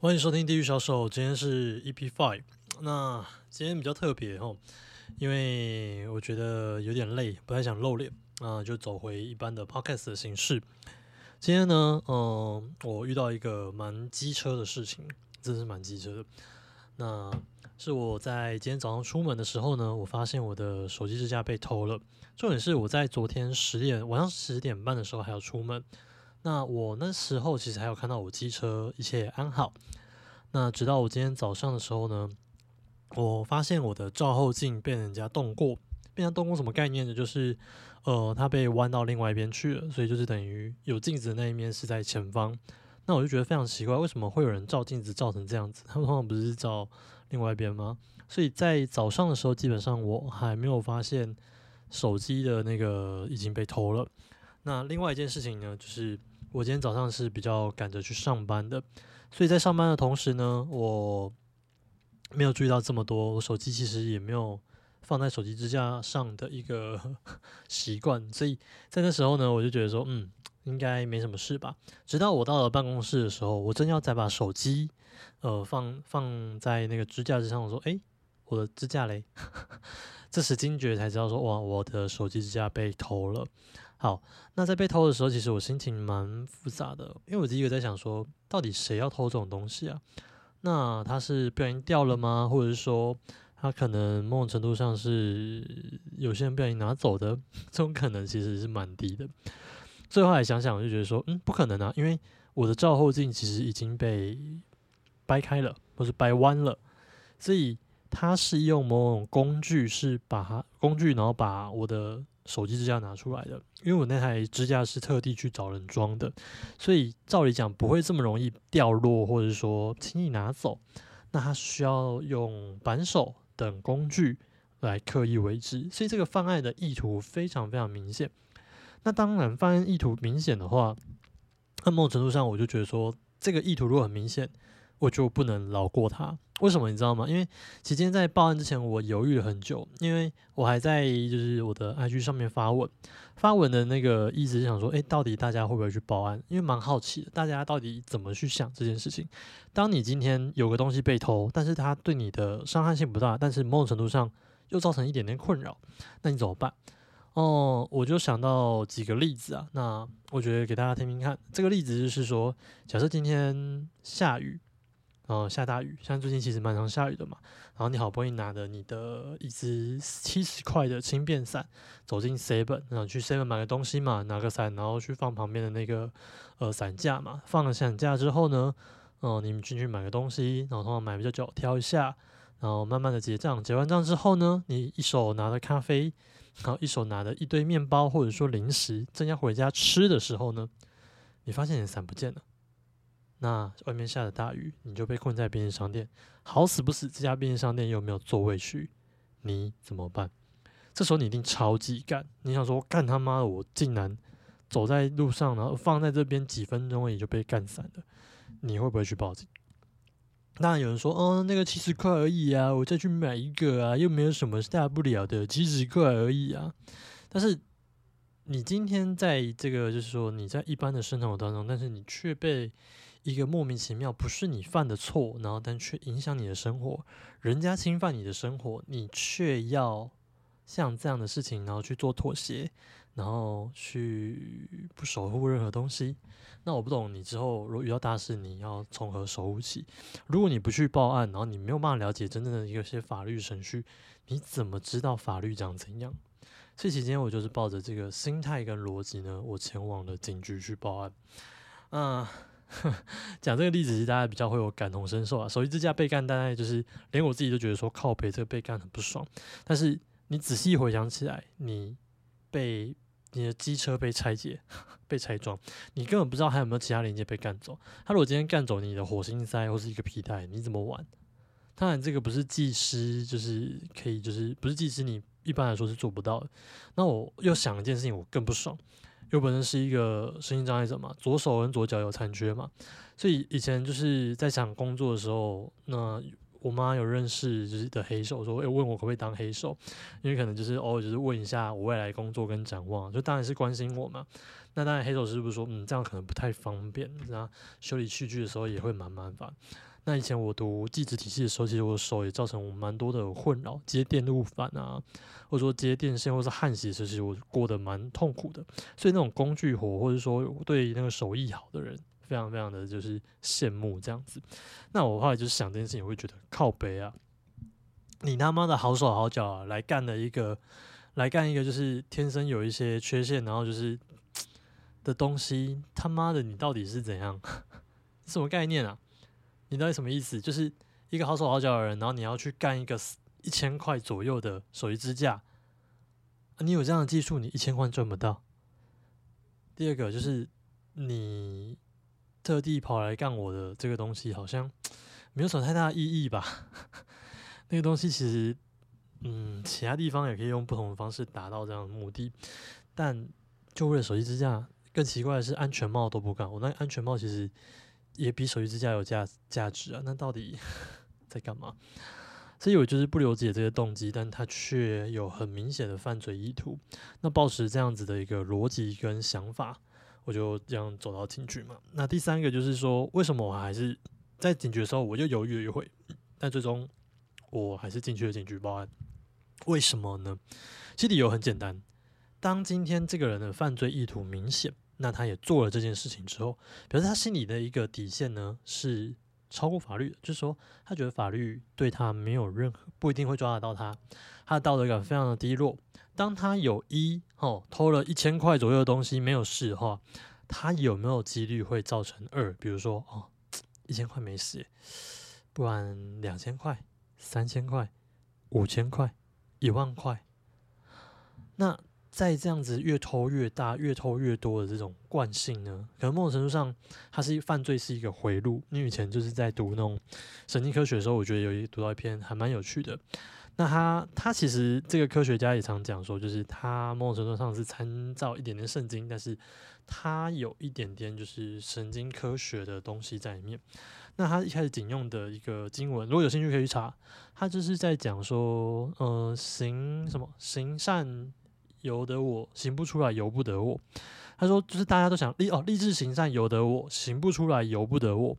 欢迎收听《地狱小手》，今天是 EP Five。那今天比较特别哦，因为我觉得有点累，不太想露脸啊，就走回一般的 Podcast 的形式。今天呢，嗯，我遇到一个蛮机车的事情，真是蛮机车的。那是我在今天早上出门的时候呢，我发现我的手机支架被偷了。重点是我在昨天十点晚上十点半的时候还要出门。那我那时候其实还有看到我机车一切安好。那直到我今天早上的时候呢，我发现我的照后镜被人家动过。被人家动过什么概念呢？就是呃，它被弯到另外一边去了，所以就是等于有镜子的那一面是在前方。那我就觉得非常奇怪，为什么会有人照镜子照成这样子？他们通常不是照另外一边吗？所以在早上的时候，基本上我还没有发现手机的那个已经被偷了。那另外一件事情呢，就是我今天早上是比较赶着去上班的，所以在上班的同时呢，我没有注意到这么多。我手机其实也没有放在手机支架上的一个 习惯，所以在那时候呢，我就觉得说，嗯。应该没什么事吧？直到我到了办公室的时候，我正要再把手机，呃，放放在那个支架之上，我说：“诶，我的支架嘞！” 这时惊觉才知道说：“哇，我的手机支架被偷了。”好，那在被偷的时候，其实我心情蛮复杂的，因为我第一个在想说，到底谁要偷这种东西啊？那他是不小心掉了吗？或者是说，他可能某种程度上是有些人不小心拿走的？这种可能其实是蛮低的。最后来想想，我就觉得说，嗯，不可能啊，因为我的照后镜其实已经被掰开了，或是掰弯了，所以它是用某种工具，是把它工具，然后把我的手机支架拿出来的。因为我那台支架是特地去找人装的，所以照理讲不会这么容易掉落，或者说轻易拿走。那它需要用扳手等工具来刻意为之，所以这个方案的意图非常非常明显。那当然，方案意图明显的话，那某种程度上，我就觉得说，这个意图如果很明显，我就不能饶过他。为什么你知道吗？因为其实今天在报案之前，我犹豫了很久，因为我还在就是我的 IG 上面发文，发文的那个意思是想说，诶，到底大家会不会去报案？因为蛮好奇的，大家到底怎么去想这件事情。当你今天有个东西被偷，但是它对你的伤害性不大，但是某种程度上又造成一点点困扰，那你怎么办？哦，我就想到几个例子啊，那我觉得给大家听听看。这个例子就是说，假设今天下雨，哦，下大雨，像最近其实蛮常下雨的嘛。然后你好不容易拿着你的一支七十块的轻便伞走进 seven，然后去 seven 买个东西嘛，拿个伞，然后去放旁边的那个呃伞架嘛。放了伞架之后呢，哦，你们进去买个东西，然后通常买比较久，挑一下，然后慢慢的结账。结完账之后呢，你一手拿着咖啡。然后一手拿着一堆面包或者说零食，正要回家吃的时候呢，你发现你的伞不见了。那外面下着大雨，你就被困在便利商店，好死不死这家便利商店又没有座位区，你怎么办？这时候你一定超级干，你想说干他妈的，我竟然走在路上，然后放在这边几分钟也就被干散了，你会不会去报警？那有人说，哦，那个七十块而已啊，我再去买一个啊，又没有什么大不了的，七十块而已啊。但是你今天在这个，就是说你在一般的生活当中，但是你却被一个莫名其妙不是你犯的错，然后但却影响你的生活，人家侵犯你的生活，你却要像这样的事情，然后去做妥协。然后去不守护任何东西，那我不懂你之后如果遇到大事，你要从何守护起？如果你不去报案，然后你没有办法了解真正的一些法律程序，你怎么知道法律长怎样？这期间我就是抱着这个心态跟逻辑呢，我前往了警局去报案。嗯，讲这个例子，其实大家比较会有感同身受啊。手机支架被干，大概就是连我自己都觉得说靠背这个被干很不爽。但是你仔细回想起来，你被你的机车被拆解、被拆装，你根本不知道还有没有其他零件被干走。他如果今天干走你的火星塞或是一个皮带，你怎么玩？当然，这个不是技师，就是可以，就是不是技师，你一般来说是做不到的。那我又想一件事情，我更不爽。我本身是一个身心障碍者嘛，左手跟左脚有残缺嘛，所以以前就是在想工作的时候，那我妈有认识就是的黑手，说诶问我可不可以当黑手，因为可能就是偶尔就是问一下我未来工作跟展望，就当然是关心我嘛。那当然黑手师傅说，嗯，这样可能不太方便，那修理器具的时候也会蛮麻烦。那以前我读技职体系的时候，其实我的手也造成我蛮多的困扰，接电路板啊，或者说接电线或是焊锡，其实我过得蛮痛苦的。所以那种工具活，或者说对那个手艺好的人，非常非常的就是羡慕这样子。那我后来就是想这件事情，我会觉得靠背啊，你他妈的好手好脚啊，来干了一个，来干一个就是天生有一些缺陷，然后就是 的东西，他妈的你到底是怎样？什么概念啊？你到底什么意思？就是一个好手好脚的人，然后你要去干一个一千块左右的手机支架，你有这样的技术，你一千块赚不到。第二个就是你特地跑来干我的这个东西，好像没有什么太大的意义吧？那个东西其实，嗯，其他地方也可以用不同的方式达到这样的目的，但就为了手机支架，更奇怪的是安全帽都不干。我那安全帽其实。也比手机支架有价价值啊？那到底 在干嘛？所以我就是不了解这个动机，但他却有很明显的犯罪意图。那保持这样子的一个逻辑跟想法，我就这样走到警局嘛。那第三个就是说，为什么我还是在警局的时候我就犹豫了一会，但最终我还是进去了警局报案。为什么呢？其实理由很简单，当今天这个人的犯罪意图明显。那他也做了这件事情之后，表示他心里的一个底线呢是超过法律的，就是说他觉得法律对他没有任何不一定会抓得到他，他的道德感非常的低落。当他有一哦偷了一千块左右的东西没有事的话，他有没有几率会造成二？比如说哦一千块没事，不然两千块、三千块、五千块、一万块，那。在这样子越偷越大、越偷越多的这种惯性呢，可能某种程度上，它是犯罪是一个回路。你以前就是在读那种神经科学的时候，我觉得有一读到一篇还蛮有趣的。那他他其实这个科学家也常讲说，就是他某种程度上是参照一点点圣经，但是他有一点点就是神经科学的东西在里面。那他一开始引用的一个经文，如果有兴趣可以去查，他就是在讲说，呃，行什么行善。由得我行不出来，由不得我。他说，就是大家都想立哦，立志行善，由得我行不出来，由不得我。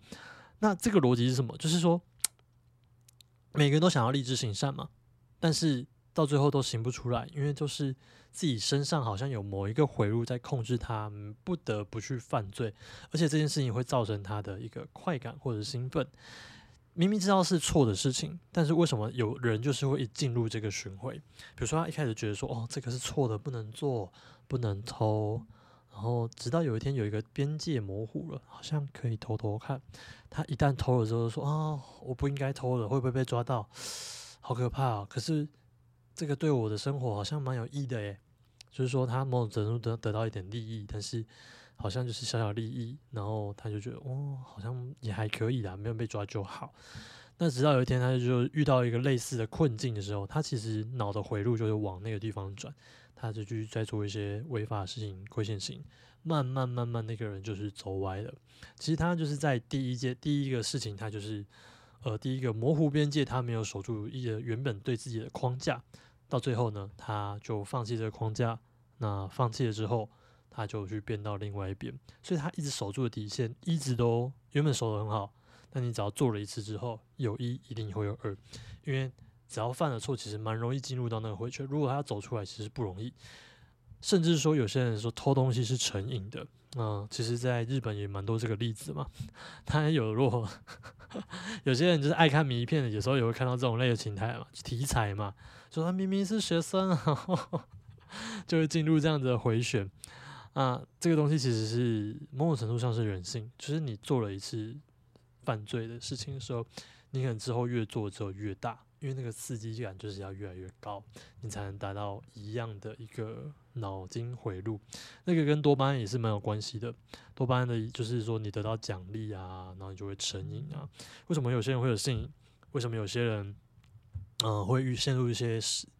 那这个逻辑是什么？就是说，每个人都想要立志行善嘛，但是到最后都行不出来，因为就是自己身上好像有某一个回路在控制他，不得不去犯罪，而且这件事情会造成他的一个快感或者兴奋。明明知道是错的事情，但是为什么有人就是会进入这个循环？比如说他一开始觉得说，哦，这个是错的，不能做，不能偷，然后直到有一天有一个边界模糊了，好像可以偷偷看。他一旦偷了之后，说，啊，我不应该偷的，会不会被抓到？好可怕啊！可是这个对我的生活好像蛮有益的耶，就是说他某种程度得得到一点利益，但是。好像就是小小利益，然后他就觉得哦，好像也还可以啦，没有被抓就好。那直到有一天，他就遇到一个类似的困境的时候，他其实脑的回路就是往那个地方转，他就去再做一些违法的事情、亏欠性，慢慢慢慢那个人就是走歪了。其实他就是在第一届第一个事情，他就是呃第一个模糊边界，他没有守住一个原本对自己的框架，到最后呢，他就放弃这个框架。那放弃了之后。他就去变到另外一边，所以他一直守住的底线，一直都原本守得很好。但你只要做了一次之后，有一一定会有二，因为只要犯了错，其实蛮容易进入到那个回圈。如果他要走出来，其实不容易。甚至说，有些人说偷东西是成瘾的，嗯，其实在日本也蛮多这个例子嘛。他有若 有些人就是爱看迷片的，有时候也会看到这种类的情态嘛，题材嘛，说他明明是学生，就会进入这样子的回旋。啊，这个东西其实是某种程度上是人性，就是你做了一次犯罪的事情的时候，你可能之后越做之后越大，因为那个刺激感就是要越来越高，你才能达到一样的一个脑筋回路。那个跟多巴胺也是蛮有关系的，多巴胺的就是说你得到奖励啊，然后你就会成瘾啊。为什么有些人会有性？为什么有些人？嗯，会遇陷入一些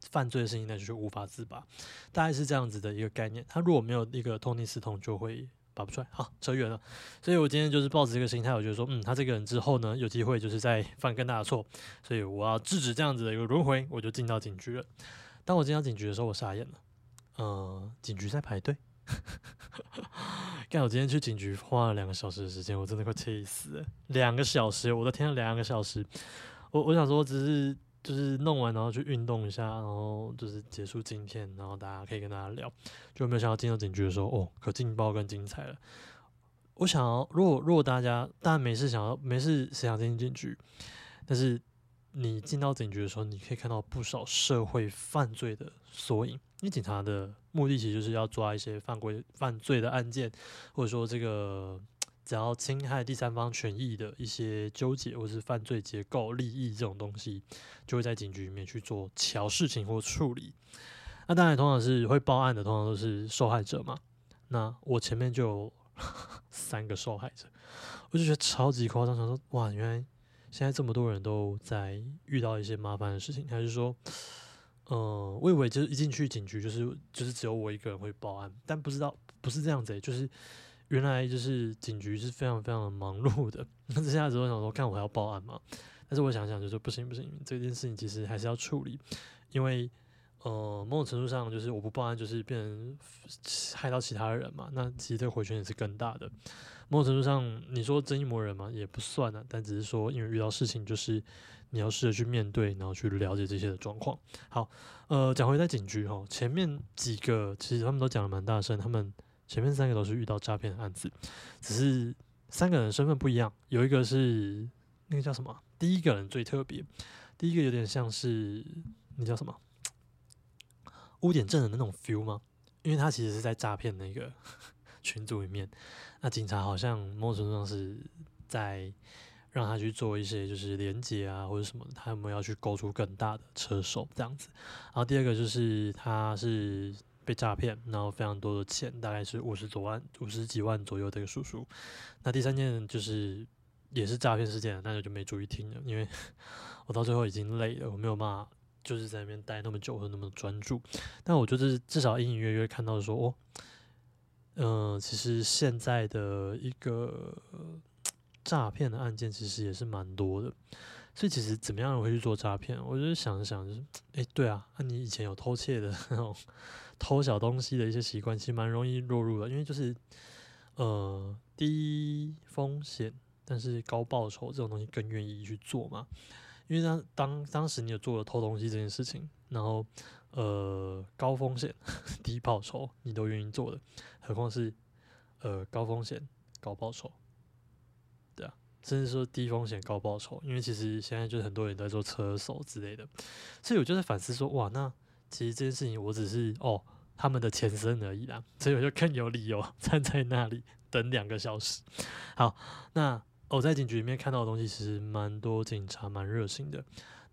犯罪的事情，那就是无法自拔，大概是这样子的一个概念。他如果没有一个痛定思痛，就会拔不出来。好，扯远了。所以我今天就是抱着这个心态，我觉得说，嗯，他这个人之后呢，有机会就是在犯更大的错，所以我要制止这样子的一个轮回，我就进到警局了。当我进到警局的时候，我傻眼了。呃，警局在排队。干，我今天去警局花了两个小时的时间，我真的快气死了。两个小时，我的天，两个小时。我我想说，只是就是弄完，然后去运动一下，然后就是结束今天，然后大家可以跟大家聊。就没有想到进到警局的时候，哦，可劲爆更精彩了。我想要，如果如果大家大家没事想要没事想进警局，但是你进到警局的时候，你可以看到不少社会犯罪的缩影。因为警察的目的其实就是要抓一些犯规犯罪的案件，或者说这个只要侵害第三方权益的一些纠结，或是犯罪结构、利益这种东西，就会在警局里面去做调事情或处理。那当然，通常是会报案的，通常都是受害者嘛。那我前面就有 三个受害者，我就觉得超级夸张，想说哇，原来现在这么多人都在遇到一些麻烦的事情，还是说？嗯，我以为就是一进去警局就是就是只有我一个人会报案，但不知道不是这样子，就是原来就是警局是非常非常的忙碌的。那这下子我想说，看我还要报案吗？但是我想想就说不行不行，这件事情其实还是要处理，因为呃某种程度上就是我不报案就是变成害到其他人嘛，那其实这个回旋也是更大的。某种程度上你说正义魔人嘛也不算啊，但只是说因为遇到事情就是。你要试着去面对，然后去了解这些的状况。好，呃，讲回在警局哈，前面几个其实他们都讲的蛮大声，他们前面三个都是遇到诈骗的案子，只是三个人身份不一样。有一个是那个叫什么？第一个人最特别，第一个有点像是那叫什么污点证人的那种 feel 吗？因为他其实是在诈骗那个 群组里面，那警察好像某种程度上是在。让他去做一些就是连接啊或者什么，他们要去勾出更大的车手这样子。然后第二个就是他是被诈骗，然后非常多的钱，大概是五十多万、五十几万左右的一个叔叔。那第三件就是也是诈骗事件，那就就没注意听了，因为 我到最后已经累了，我没有办法就是在那边待那么久和那么专注。但我觉得至少隐隐约约看到说，哦，嗯，其实现在的一个。诈骗的案件其实也是蛮多的，所以其实怎么样会去做诈骗？我就是想想，就是哎，对啊，那你以前有偷窃的那种偷小东西的一些习惯，其实蛮容易落入的，因为就是呃低风险但是高报酬这种东西更愿意去做嘛。因为当当当时你有做了偷东西这件事情，然后呃高风险 低报酬你都愿意做的，何况是呃高风险高报酬。对啊甚至说低风险高报酬，因为其实现在就是很多人在做车手之类的，所以我就在反思说，哇，那其实这件事情我只是哦他们的前身而已啦，所以我就更有理由 站在那里等两个小时。好，那我在警局里面看到的东西其实蛮多，警察蛮热心的。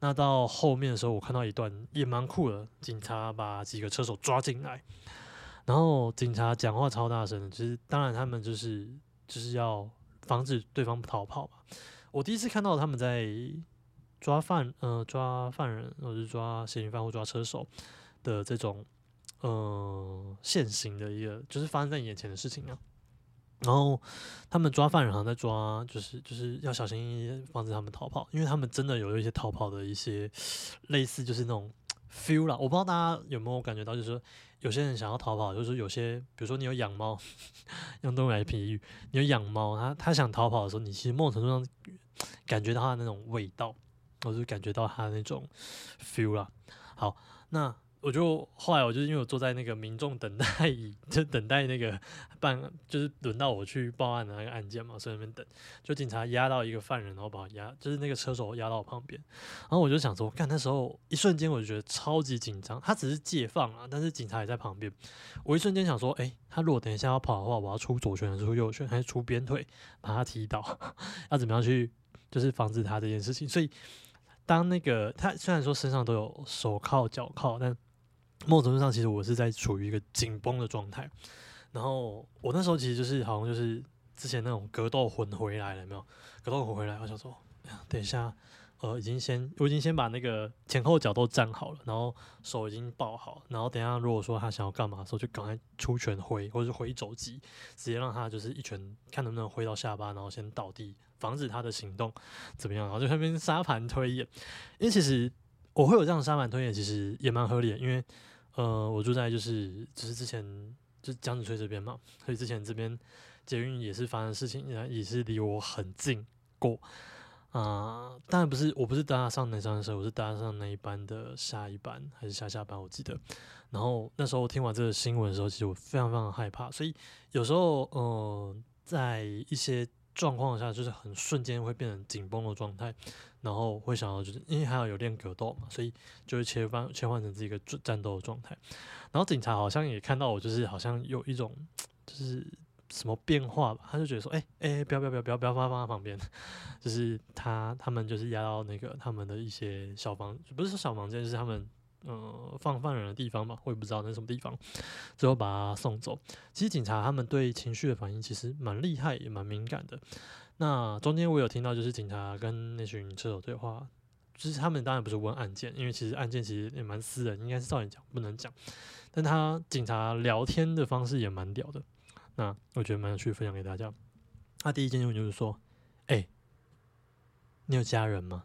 那到后面的时候，我看到一段也蛮酷的，警察把几个车手抓进来，然后警察讲话超大声的，其实当然他们就是就是要。防止对方逃跑嘛。我第一次看到他们在抓犯，呃，抓犯人，或者是抓嫌疑犯或抓车手的这种，呃，现行的一个，就是发生在眼前的事情啊。然后他们抓犯人，好像在抓，就是就是要小心防止他们逃跑，因为他们真的有一些逃跑的一些类似，就是那种 feel 啦。我不知道大家有没有感觉到，就是。有些人想要逃跑，就是有些，比如说你有养猫，用动物来比喻，你有养猫，它它想逃跑的时候，你其实某种程度上感觉到它的那种味道，我就感觉到他那种 feel 啦。好，那。我就后来，我就因为我坐在那个民众等待椅，就等待那个办，就是轮到我去报案的那个案件嘛，所以那边等，就警察压到一个犯人，然后把我压，就是那个车手压到我旁边，然后我就想说，看那时候一瞬间我就觉得超级紧张，他只是借放啊，但是警察也在旁边，我一瞬间想说，哎，他如果等一下要跑的话，我要出左拳还是出右拳，还是出鞭腿把他踢倒，要怎么样去就是防止他这件事情？所以当那个他虽然说身上都有手铐脚铐，但某种程度上，其实我是在处于一个紧绷的状态。然后我那时候其实就是好像就是之前那种格斗魂回来了，没有？格斗魂回来，我想说，等一下呃，已经先我已经先把那个前后脚都站好了，然后手已经抱好，然后等下如果说他想要干嘛的时候，就赶快出拳挥，或者是挥肘击，直接让他就是一拳看能不能挥到下巴，然后先倒地，防止他的行动怎么样，然后就那边沙盘推演。因为其实我会有这样沙盘推演，其实也蛮合理的，因为呃，我住在就是就是之前就江子翠这边嘛，所以之前这边捷运也是发生事情，也是离我很近过。啊，当然不是，我不是搭上南山车，我是搭上那一班的下一班还是下下班，我记得。然后那时候听完这个新闻的时候，其实我非常非常害怕，所以有时候，呃，在一些状况下，就是很瞬间会变成紧绷的状态，然后会想到就是因为还要有练格斗嘛，所以就会切换切换成自己一个战斗的状态。然后警察好像也看到我，就是好像有一种就是。什么变化吧？他就觉得说，哎哎，不要不要不要不要不要放放在旁边，就是他他们就是压到那个他们的一些小房，不是说小房间，就是他们呃放犯人的地方吧，我也不知道那是什么地方，最后把他送走。其实警察他们对情绪的反应其实蛮厉害，也蛮敏感的。那中间我有听到，就是警察跟那群车手对话，就是他们当然不是问案件，因为其实案件其实也蛮私人，应该是照理讲不能讲，但他警察聊天的方式也蛮屌的。那我觉得蛮有趣，分享给大家。他第一件事就是说：“哎，你有家人吗？”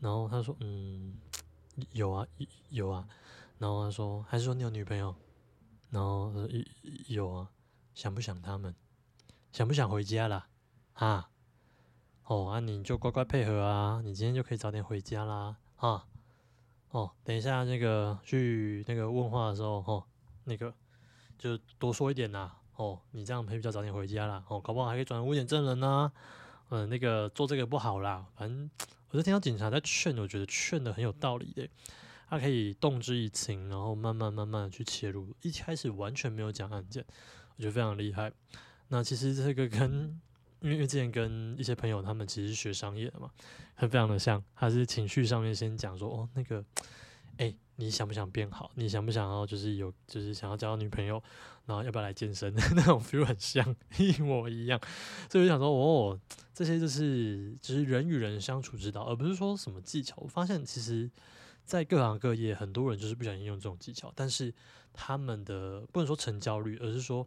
然后他说：“嗯，有啊，有啊。”然后他说：“还是说你有女朋友？”然后说：“有啊，想不想他们？想不想回家了？啊？哦，啊，你就乖乖配合啊，你今天就可以早点回家啦。啊？哦，等一下那个去那个问话的时候，哦，那个就多说一点啦。”哦，你这样会比较早点回家啦。哦，搞不好还可以转污点证人呢。嗯，那个做这个不好啦。反正我就听到警察在劝，我觉得劝的很有道理的。他可以动之以情，然后慢慢慢慢去切入。一开始完全没有讲案件，我觉得非常厉害。那其实这个跟因为之前跟一些朋友他们其实学商业的嘛，很非常的像。他是情绪上面先讲说，哦，那个，哎。你想不想变好？你想不想要就是有就是想要交女朋友，然后要不要来健身？那种 feel 很像，一模一样。所以我想说，哦，这些就是就是人与人相处之道，而不是说什么技巧。我发现其实，在各行各业，很多人就是不想应用这种技巧，但是他们的不能说成交率，而是说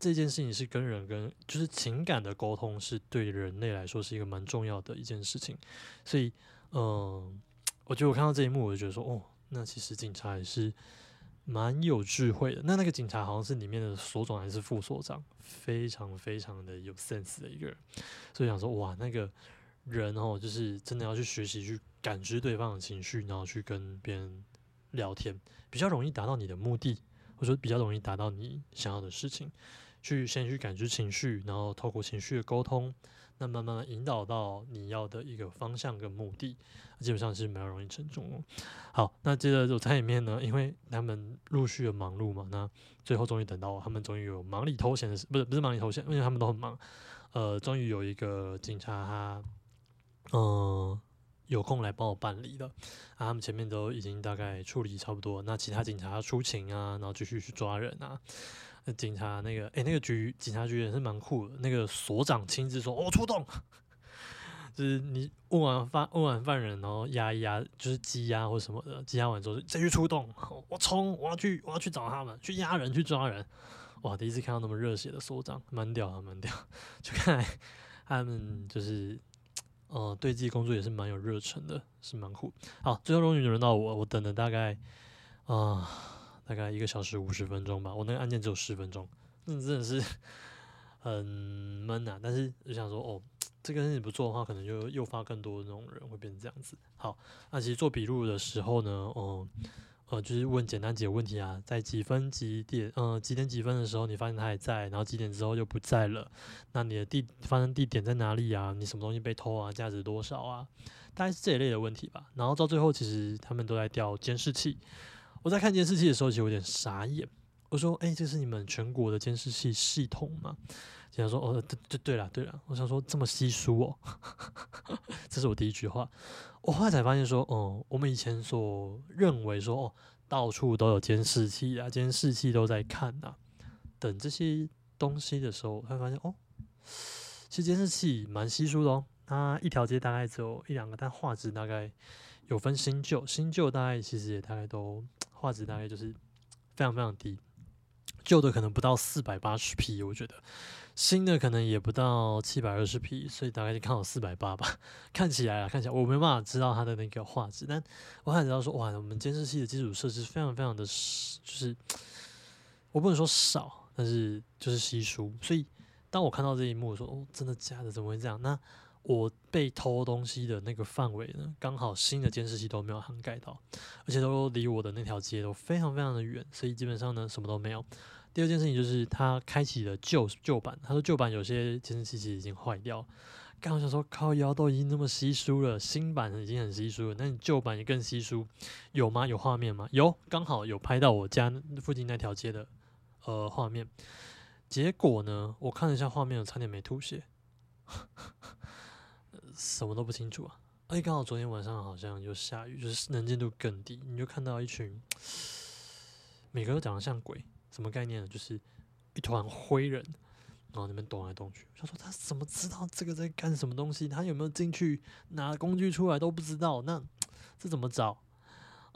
这件事情是跟人跟就是情感的沟通，是对人类来说是一个蛮重要的一件事情。所以，嗯，我觉得我看到这一幕，我就觉得说，哦。那其实警察也是蛮有智慧的。那那个警察好像是里面的所长还是副所长，非常非常的有 sense 的一个人。所以想说，哇，那个人哦，就是真的要去学习去感知对方的情绪，然后去跟别人聊天，比较容易达到你的目的，或者说比较容易达到你想要的事情。去先去感知情绪，然后透过情绪的沟通。那慢慢引导到你要的一个方向跟目的，基本上是蛮容易成功。好，那接着就在里面呢，因为他们陆续的忙碌嘛，那最后终于等到他们终于有忙里偷闲的事，不是不是忙里偷闲，因为他们都很忙。呃，终于有一个警察他，嗯，有空来帮我办理了。啊，他们前面都已经大概处理差不多，那其他警察出勤啊，然后继续去抓人啊。警察那个，哎，那个局警察局也是蛮酷的。那个所长亲自说：“我出动，就是你问完犯问完犯人，然后压一压，就是羁押或什么的，羁押完之后再去出动。我冲，我要去，我要去找他们，去压人，去抓人。哇，第一次看到那么热血的所长，蛮屌的，蛮屌。就看他们就是，呃，对自己工作也是蛮有热忱的，是蛮酷。好，最后终于轮到我，我等了大概啊。”大概一个小时五十分钟吧，我那个案件只有十分钟，那真的是很闷啊。但是就想说，哦，这个事情不做的话，可能就诱发更多的那种人会变成这样子。好，那其实做笔录的时候呢，哦，呃，就是问简单几个问题啊，在几分几点，嗯，几点几分的时候你发现他还在，然后几点之后就不在了，那你的地发生地点在哪里啊？你什么东西被偷啊？价值多少啊？大概是这一类的问题吧。然后到最后，其实他们都在调监视器。我在看监视器的时候，其实有点傻眼。我说：“哎，这是你们全国的监视器系统吗？”警察说：“哦，对对对了，对了。”我想说这么稀疏哦，这是我第一句话。我后来才发现说：“哦，我们以前所认为说哦，到处都有监视器啊，监视器都在看啊，等这些东西的时候，会发现哦，其实监视器蛮稀疏的哦。它一条街大概只有一两个，但画质大概有分新旧，新旧大概其实也大概都画质大概就是非常非常低，旧的可能不到四百八十 P，我觉得新的可能也不到七百二十 P，所以大概就看好四百八吧。看起来啊，看起来我没办法知道它的那个画质，但我还知道说，哇，我们监视器的基础设施非常非常的，就是我不能说少，但是就是稀疏，所以当我看到这一幕，说哦，真的假的？怎么会这样？那我被偷东西的那个范围呢，刚好新的监视器都没有涵盖到，而且都离我的那条街都非常非常的远，所以基本上呢什么都没有。第二件事情就是他开启了旧旧版，他说旧版有些监视器其实已经坏掉。刚好想说靠腰都已经那么稀疏了，新版已经很稀疏了，那你旧版也更稀疏，有吗？有画面吗？有，刚好有拍到我家附近那条街的呃画面。结果呢，我看了一下画面，我差点没吐血。什么都不清楚啊！而且刚好昨天晚上好像又下雨，就是能见度更低，你就看到一群每个都长得像鬼，什么概念呢？就是一团灰人，然后那边动来动去。他说他怎么知道这个在干什么东西？他有没有进去拿工具出来都不知道，那 这怎么找？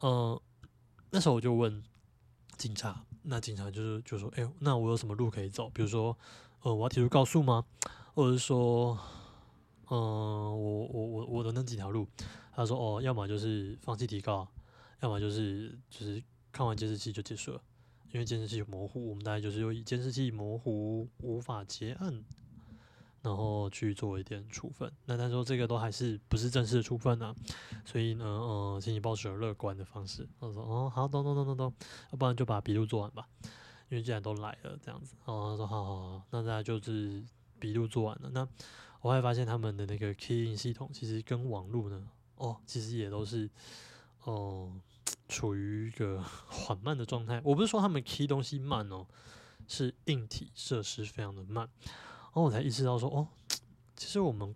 嗯，那时候我就问警察，那警察就是就说：“哎，那我有什么路可以走？比如说，呃，我要提出告诉吗？或者是说？”嗯，我我我我的那几条路，他说哦，要么就是放弃提高，要么就是就是看完监视器就结束了，因为监视器模糊，我们大概就是用监视器模糊无法结案，然后去做一点处分。那他说这个都还是不是正式的处分呢，所以呢，呃，请你保持乐观的方式。他说哦，好，咚咚咚咚咚，要不然就把笔录做完吧，因为既然都来了这样子。哦，他说好好好，那大家就是笔录做完了，那。我还发现他们的那个 key in 系统其实跟网络呢，哦，其实也都是，哦，处于一个 缓慢的状态。我不是说他们 key 东西慢哦，是硬体设施非常的慢。然后我才意识到说，哦，其实我们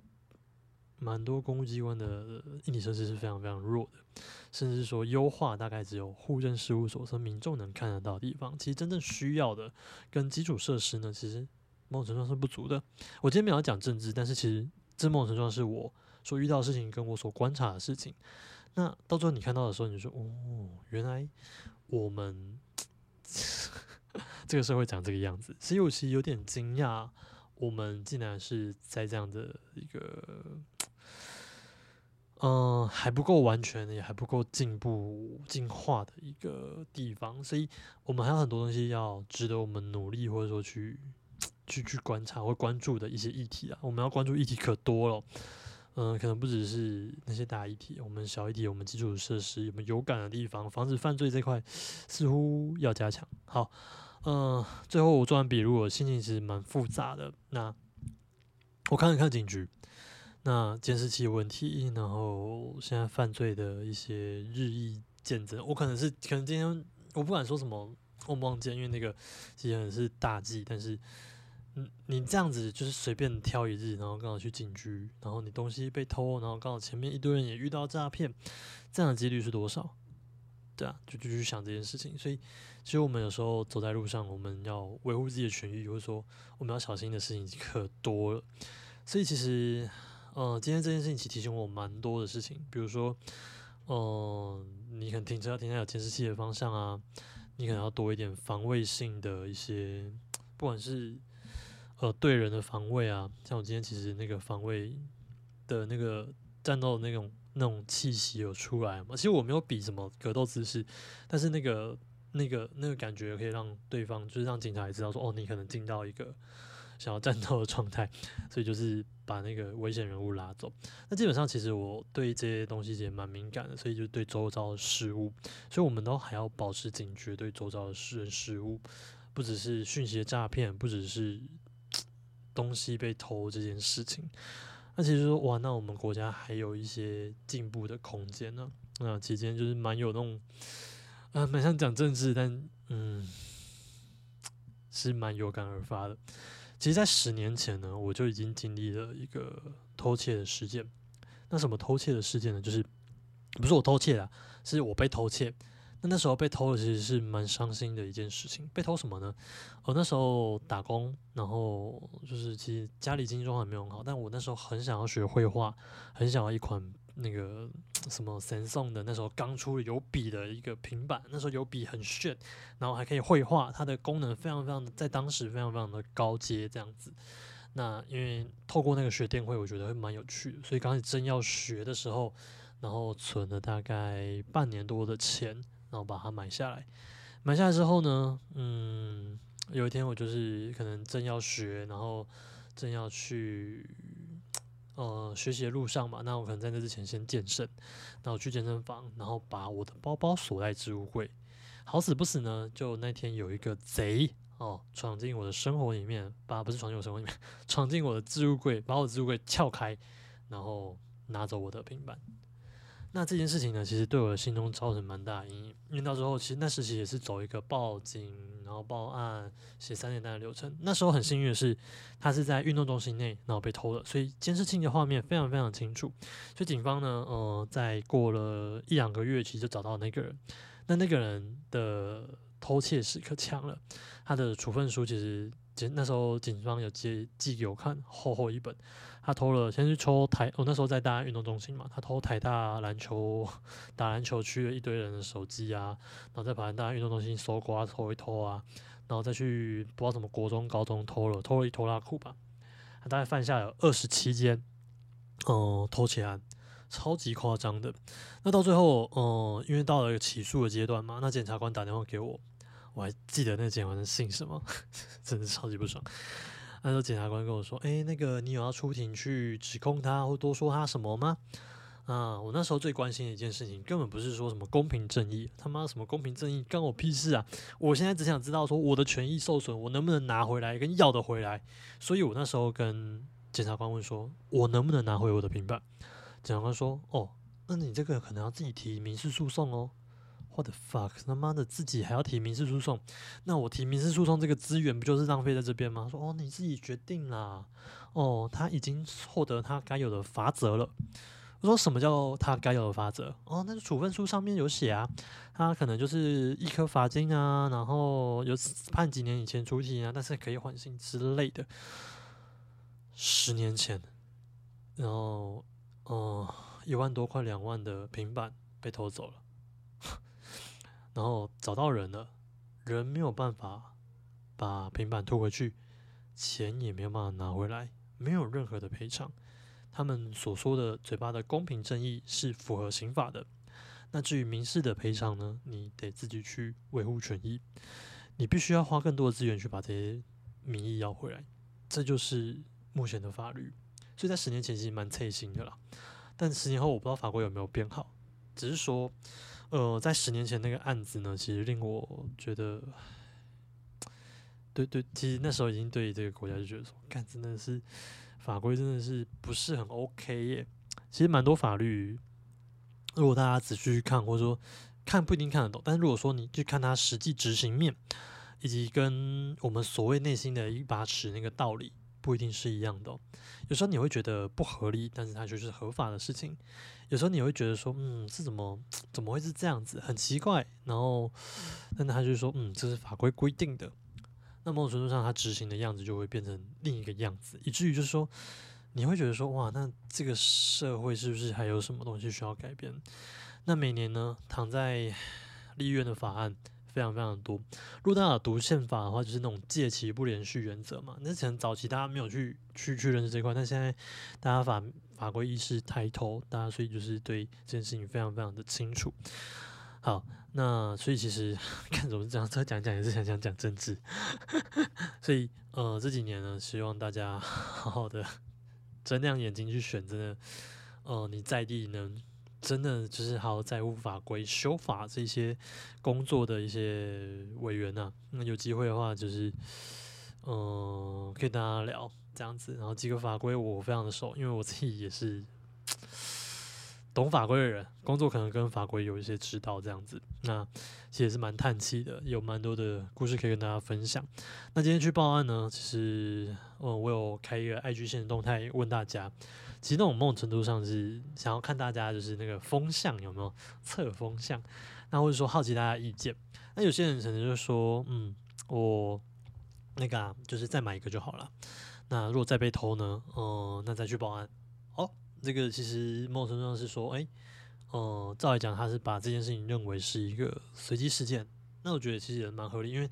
蛮多公务机关的硬体设施是非常非常弱的，甚至说优化大概只有户政事务所和民众能看得到的地方。其实真正需要的跟基础设施呢，其实。某种程度上是不足的。我今天没有讲政治，但是其实这某种程度上是我所遇到的事情，跟我所观察的事情。那到最后你看到的时候，你说：“哦，原来我们 这个社会长这个样子。”所以我其实有点惊讶，我们竟然是在这样的一个，嗯，还不够完全，也还不够进步、进化的一个地方。所以我们还有很多东西要值得我们努力，或者说去。去去观察或关注的一些议题啊，我们要关注议题可多了，嗯，可能不只是那些大议题，我们小议题，我们基础设施，我们有感的地方，防止犯罪这块似乎要加强。好，嗯，最后我做完笔录，我心情其实蛮复杂的。那我看了看警局，那监视器问题，然后现在犯罪的一些日益见增，我可能是可能今天我不敢说什么忘不忘记，因为那个其实是大忌，但是。嗯，你这样子就是随便挑一日，然后刚好去警局，然后你东西被偷，然后刚好前面一堆人也遇到诈骗，这样的几率是多少？对啊，就就去想这件事情。所以，其实我们有时候走在路上，我们要维护自己的权益，或者说我们要小心的事情可多了。所以，其实，呃，今天这件事情其实提醒我蛮多的事情，比如说，嗯，你可能停车要停在有监视器的方向啊，你可能要多一点防卫性的一些，不管是。呃，对人的防卫啊，像我今天其实那个防卫的那个战斗那种那种气息有出来嘛？其实我没有比什么格斗姿势，但是那个那个那个感觉可以让对方就是让警察也知道说，哦，你可能进到一个想要战斗的状态，所以就是把那个危险人物拉走。那基本上其实我对这些东西也蛮敏感的，所以就对周遭的事物，所以我们都还要保持警觉，对周遭的事事物，不只是讯息的诈骗，不只是。东西被偷这件事情，那其实说哇，那我们国家还有一些进步的空间呢。那期间就是蛮有那种，啊，蛮想讲政治，但嗯，是蛮有感而发的。其实，在十年前呢，我就已经经历了一个偷窃的事件。那什么偷窃的事件呢？就是不是我偷窃的，是我被偷窃。那那时候被偷了，其实是蛮伤心的一件事情。被偷什么呢？我那时候打工，然后就是其实家里经济状况没有很好，但我那时候很想要学绘画，很想要一款那个什么神送的那时候刚出有笔的一个平板，那时候有笔很炫，然后还可以绘画，它的功能非常非常的在当时非常非常的高阶这样子。那因为透过那个学电绘，我觉得会蛮有趣的，所以刚开始真要学的时候，然后存了大概半年多的钱。然后把它买下来，买下来之后呢，嗯，有一天我就是可能正要学，然后正要去呃学习的路上嘛，那我可能在那之前先健身，然后去健身房，然后把我的包包锁在置物柜，好死不死呢，就那天有一个贼哦闯进我的生活里面，把不是闯进我生活里面，闯进我的置物柜，把我的置物柜撬开，然后拿走我的平板。那这件事情呢，其实对我的心中造成蛮大阴影。因为到时候，其实那时期也是走一个报警，然后报案、写三点单的流程。那时候很幸运的是，他是在运动中心内，然后被偷了，所以监视器的画面非常非常清楚。所以警方呢，呃，在过了一两个月，其实就找到那个人。那那个人的偷窃时刻抢了，他的处分书其实那时候警方有寄寄给我看，厚厚一本。他偷了，先去抽台，我那时候在大安运动中心嘛，他偷台大篮球打篮球区的一堆人的手机啊，然后再把大运动中心搜刮偷一偷啊，然后再去不知道什么国中、高中偷了，偷了一拖拉库吧，他大概犯下有二十七件，嗯，偷窃案，超级夸张的。那到最后，嗯，因为到了起诉的阶段嘛，那检察官打电话给我，我还记得那检察官姓什么，真的超级不爽。那时候检察官跟我说：“哎，那个你有要出庭去指控他或多说他什么吗？”啊，我那时候最关心的一件事情，根本不是说什么公平正义，他妈什么公平正义，关我屁事啊！我现在只想知道说我的权益受损，我能不能拿回来，跟要得回来。所以我那时候跟检察官问说：“我能不能拿回我的平板？”检察官说：“哦，那你这个可能要自己提民事诉讼哦。”我的 fuck，他妈的自己还要提民事诉讼，那我提民事诉讼这个资源不就是浪费在这边吗？说哦你自己决定啦，哦他已经获得他该有的罚则了。我说什么叫他该有的罚则？哦，那个处分书上面有写啊，他可能就是一颗罚金啊，然后有判几年以前出庭啊，但是可以缓刑之类的。十年前，然后哦一万多块两万的平板被偷走了。然后找到人了，人没有办法把平板拖回去，钱也没有办法拿回来，没有任何的赔偿。他们所说的嘴巴的公平正义是符合刑法的。那至于民事的赔偿呢？你得自己去维护权益，你必须要花更多的资源去把这些民意要回来。这就是目前的法律。所以在十年前其实蛮脆心的啦，但十年后我不知道法规有没有变好，只是说。呃，在十年前那个案子呢，其实令我觉得，对对，其实那时候已经对这个国家就觉得说，干真的是法规真的是不是很 OK 耶。其实蛮多法律，如果大家仔细去看，或者说看不一定看得懂，但如果说你去看它实际执行面，以及跟我们所谓内心的一把尺那个道理。不一定是一样的，有时候你会觉得不合理，但是它就是合法的事情。有时候你会觉得说，嗯，是怎么怎么会是这样子，很奇怪。然后，但他就说，嗯，这是法规规定的。那某种程度上，它执行的样子就会变成另一个样子，以至于就是说，你会觉得说，哇，那这个社会是不是还有什么东西需要改变？那每年呢，躺在立院的法案。非常非常多。如果大家有读宪法的话，就是那种借期不连续原则嘛。那可能早期大家没有去去去认识这块，但现在大家法法规意识抬头，大家所以就是对这件事情非常非常的清楚。好，那所以其实 看怎么讲，再讲讲也是想讲讲政治。所以呃这几年呢，希望大家 好好的睁亮眼睛去选，真的，呃你在地能。真的就是好好在乎法规、修法这些工作的一些委员呐，那有机会的话，就是嗯，可以大家聊这样子。然后几个法规我非常的熟，因为我自己也是懂法规的人，工作可能跟法规有一些指导这样子。那其实也是蛮叹气的，有蛮多的故事可以跟大家分享。那今天去报案呢，其实嗯，我有开一个 IG 线的动态问大家。其实那种某种程度上是想要看大家就是那个风向有没有测风向，那或者说好奇大家意见。那有些人可能就说，嗯，我那个啊，就是再买一个就好了。那如果再被偷呢，嗯，那再去报案。哦，这个其实某种程度上是说，哎，嗯，照来讲他是把这件事情认为是一个随机事件。那我觉得其实也蛮合理，因为，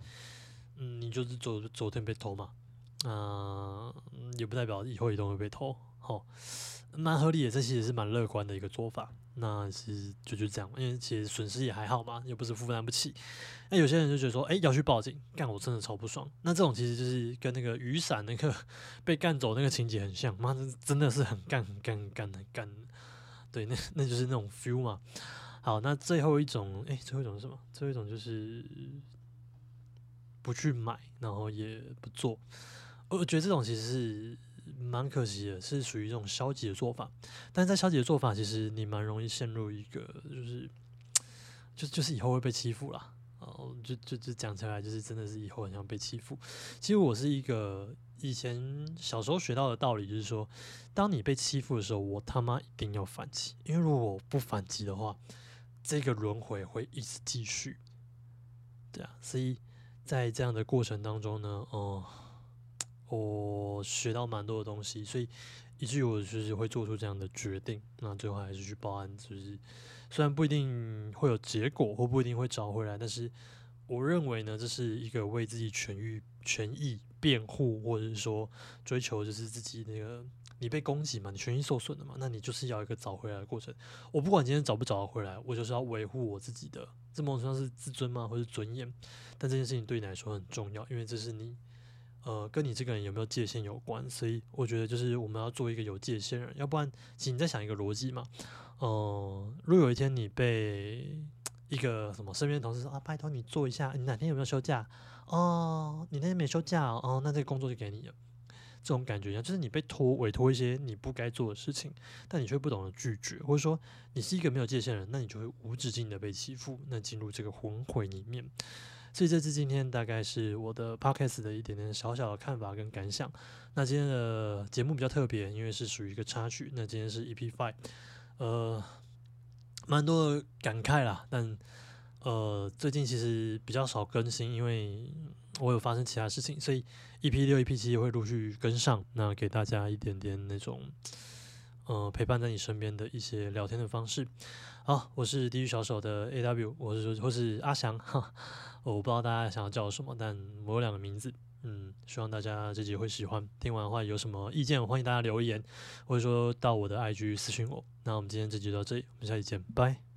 嗯，你就是昨昨天被偷嘛，啊，也不代表以后一定会被偷，好，蛮合理的，这其实是蛮乐观的一个做法。那其实就就这样，因为其实损失也还好嘛，又不是负担不起。那有些人就觉得说，哎，要去报警，干我真的超不爽。那这种其实就是跟那个雨伞那个被干走那个情节很像，妈的真的是很干很干很干很干，对，那那就是那种 feel 嘛。好，那最后一种，哎，最后一种是什么？最后一种就是不去买，然后也不做。我觉得这种其实是蛮可惜的，是属于这种消极的做法。但在消极的做法，其实你蛮容易陷入一个，就是就就是以后会被欺负啦。哦，就就就讲起来，就是真的是以后很像被欺负。其实我是一个以前小时候学到的道理，就是说，当你被欺负的时候，我他妈一定要反击，因为如果我不反击的话。这个轮回会一直继续，对啊，所以在这样的过程当中呢，哦，我学到蛮多的东西，所以以至于我就是会做出这样的决定。那最后还是去报案，就是虽然不一定会有结果，或不一定会找回来，但是我认为呢，这是一个为自己权益权益辩护，或者是说追求就是自己那个。你被攻击嘛？你权益受损了嘛？那你就是要一个找回来的过程。我不管今天找不找得回来，我就是要维护我自己的，这某种程度是自尊吗，或是尊严？但这件事情对你来说很重要，因为这是你，呃，跟你这个人有没有界限有关。所以我觉得就是我们要做一个有界限人，要不然，其实你在想一个逻辑嘛。嗯，如果有一天你被 一个什么身边同事说啊，拜托你做一下，你哪天有没有休假？哦，你那天没休假哦，那这个工作就给你了。这种感觉一样，就是你被托委托一些你不该做的事情，但你却不懂得拒绝，或者说你是一个没有界限人，那你就会无止境的被欺负，那进入这个轮回里面。所以这次今天大概是我的 podcast 的一点点小小的看法跟感想。那今天的节目比较特别，因为是属于一个插曲。那今天是 EP Five，呃，蛮多的感慨啦，但呃，最近其实比较少更新，因为。我有发生其他事情，所以 EP 六、EP 七会陆续跟上，那给大家一点点那种，呃，陪伴在你身边的一些聊天的方式。好，我是地狱小手的 AW，我是或是阿翔，哈，我不知道大家想要叫我什么，但我有两个名字，嗯，希望大家这集会喜欢。听完的话有什么意见，欢迎大家留言，或者说到我的 IG 私信我。那我们今天这集就到这里，我们下期见，拜。